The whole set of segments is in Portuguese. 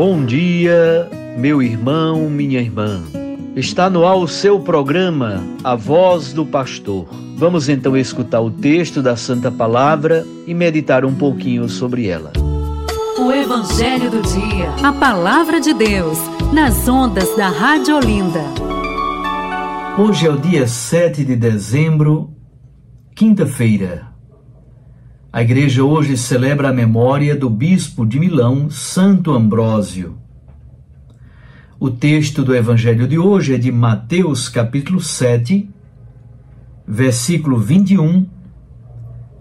Bom dia, meu irmão, minha irmã. Está no ar o seu programa, A Voz do Pastor. Vamos então escutar o texto da Santa Palavra e meditar um pouquinho sobre ela. O Evangelho do Dia. A Palavra de Deus, nas ondas da Rádio Olinda. Hoje é o dia 7 de dezembro, quinta-feira. A igreja hoje celebra a memória do bispo de Milão, Santo Ambrósio. O texto do evangelho de hoje é de Mateus, capítulo 7, versículo 21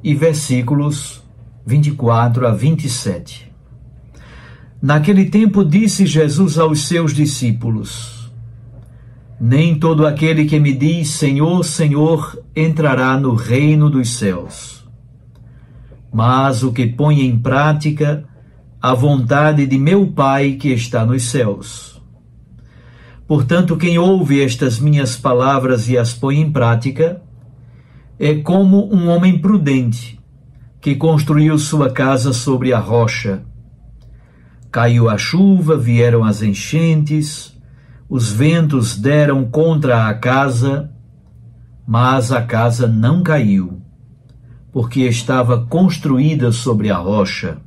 e versículos 24 a 27. Naquele tempo disse Jesus aos seus discípulos: Nem todo aquele que me diz Senhor, Senhor entrará no reino dos céus mas o que põe em prática a vontade de meu Pai que está nos céus. Portanto, quem ouve estas minhas palavras e as põe em prática é como um homem prudente que construiu sua casa sobre a rocha. Caiu a chuva, vieram as enchentes, os ventos deram contra a casa, mas a casa não caiu porque estava construída sobre a rocha.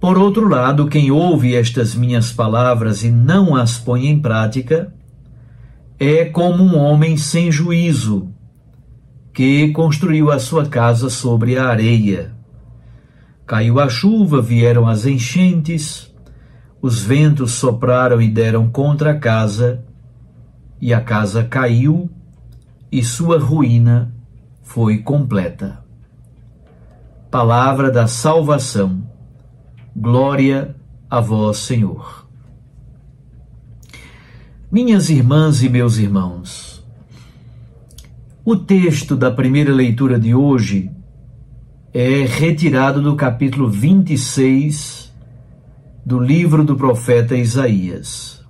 Por outro lado, quem ouve estas minhas palavras e não as põe em prática, é como um homem sem juízo, que construiu a sua casa sobre a areia. Caiu a chuva, vieram as enchentes, os ventos sopraram e deram contra a casa, e a casa caiu, e sua ruína foi completa. Palavra da salvação. Glória a vós, Senhor. Minhas irmãs e meus irmãos, o texto da primeira leitura de hoje é retirado do capítulo 26 do livro do profeta Isaías.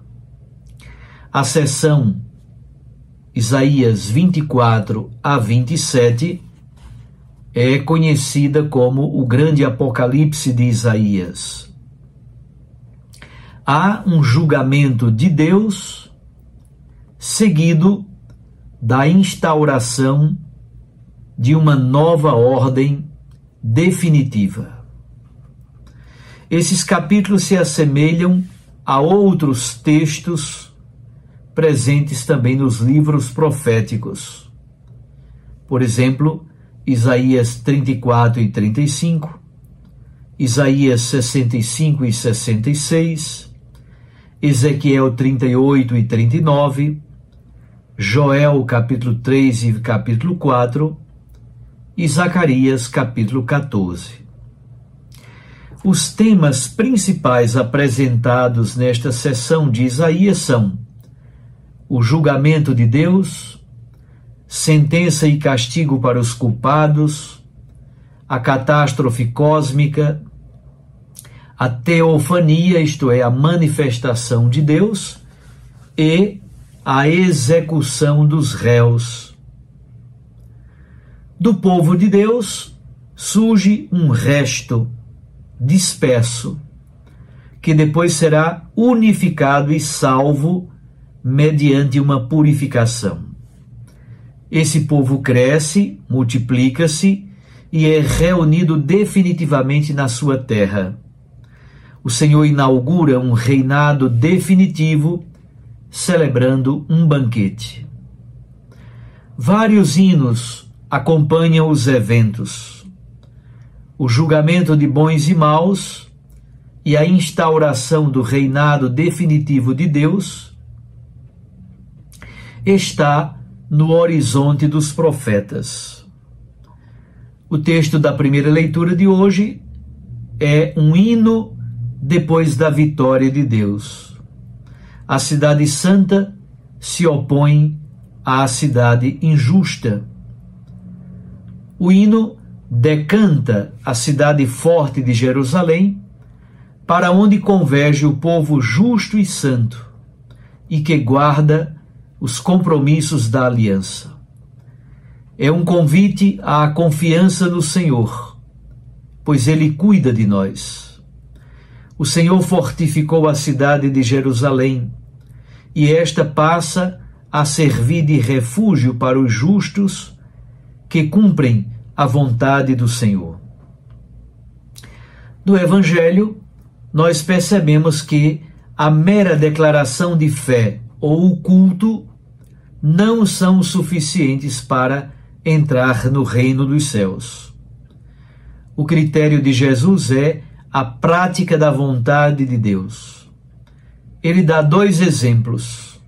A sessão Isaías 24 a 27 é conhecida como o grande Apocalipse de Isaías. Há um julgamento de Deus seguido da instauração de uma nova ordem definitiva. Esses capítulos se assemelham a outros textos presentes também nos livros proféticos. Por exemplo, Isaías 34 e 35, Isaías 65 e 66, Ezequiel 38 e 39, Joel capítulo 3 e capítulo 4 e Zacarias capítulo 14. Os temas principais apresentados nesta sessão de Isaías são o julgamento de Deus, sentença e castigo para os culpados, a catástrofe cósmica, a teofania, isto é, a manifestação de Deus, e a execução dos réus. Do povo de Deus surge um resto disperso, que depois será unificado e salvo mediante uma purificação. Esse povo cresce, multiplica-se e é reunido definitivamente na sua terra. O Senhor inaugura um reinado definitivo, celebrando um banquete. Vários hinos acompanham os eventos. O julgamento de bons e maus e a instauração do reinado definitivo de Deus está no horizonte dos profetas. O texto da primeira leitura de hoje é um hino depois da vitória de Deus. A cidade santa se opõe à cidade injusta. O hino decanta a cidade forte de Jerusalém, para onde converge o povo justo e santo, e que guarda os compromissos da aliança. É um convite à confiança no Senhor, pois Ele cuida de nós. O Senhor fortificou a cidade de Jerusalém, e esta passa a servir de refúgio para os justos que cumprem a vontade do Senhor. No Evangelho, nós percebemos que a mera declaração de fé ou o culto não são suficientes para entrar no reino dos céus. O critério de Jesus é a prática da vontade de Deus. Ele dá dois exemplos: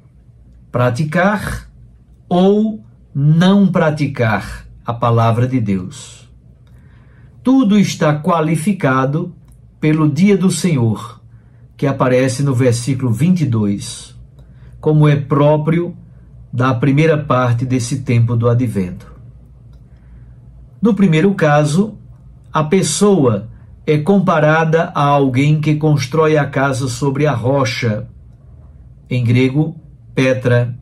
praticar ou não praticar a palavra de Deus. Tudo está qualificado pelo dia do Senhor, que aparece no versículo 22, como é próprio da primeira parte desse tempo do advento. No primeiro caso, a pessoa é comparada a alguém que constrói a casa sobre a rocha, em grego, Petra.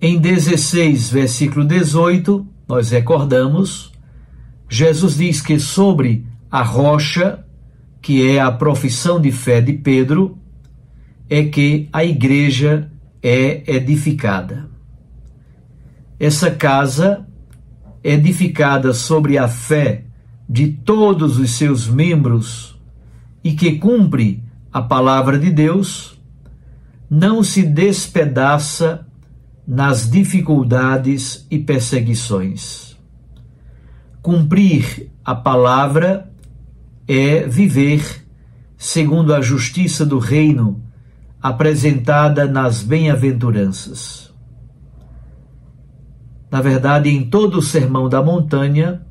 Em 16, versículo 18, nós recordamos, Jesus diz que sobre a rocha, que é a profissão de fé de Pedro, é que a igreja é edificada. Essa casa é edificada sobre a fé de todos os seus membros e que cumpre a palavra de Deus, não se despedaça nas dificuldades e perseguições. Cumprir a palavra é viver segundo a justiça do reino apresentada nas bem-aventuranças. Na verdade, em todo o Sermão da Montanha,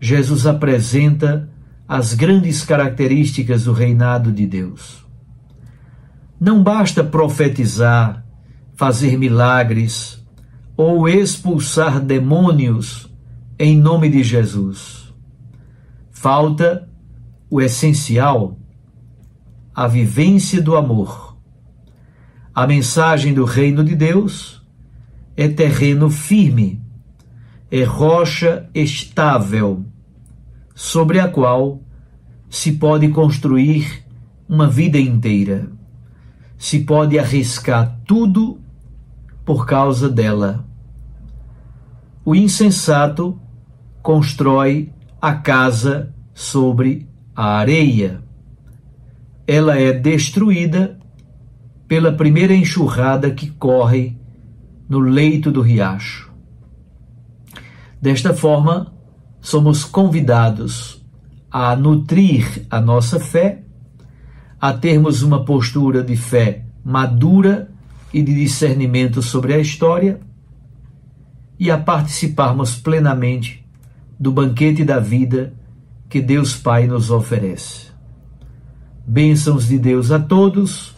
Jesus apresenta as grandes características do reinado de Deus. Não basta profetizar, fazer milagres ou expulsar demônios em nome de Jesus. Falta o essencial, a vivência do amor. A mensagem do reino de Deus é terreno firme, é rocha estável, sobre a qual se pode construir uma vida inteira. Se pode arriscar tudo por causa dela. O insensato constrói a casa sobre a areia. Ela é destruída pela primeira enxurrada que corre no leito do riacho. Desta forma, somos convidados a nutrir a nossa fé, a termos uma postura de fé madura e de discernimento sobre a história e a participarmos plenamente do banquete da vida que Deus Pai nos oferece. Bênçãos de Deus a todos,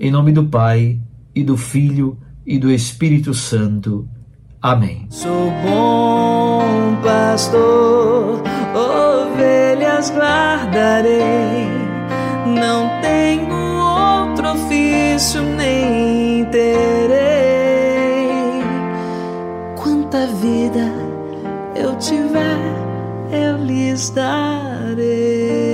em nome do Pai e do Filho e do Espírito Santo. Amém. Sou bom pastor, ovelhas guardarei, não tenho outro ofício nem terei. Quanta vida eu tiver, eu lhes darei.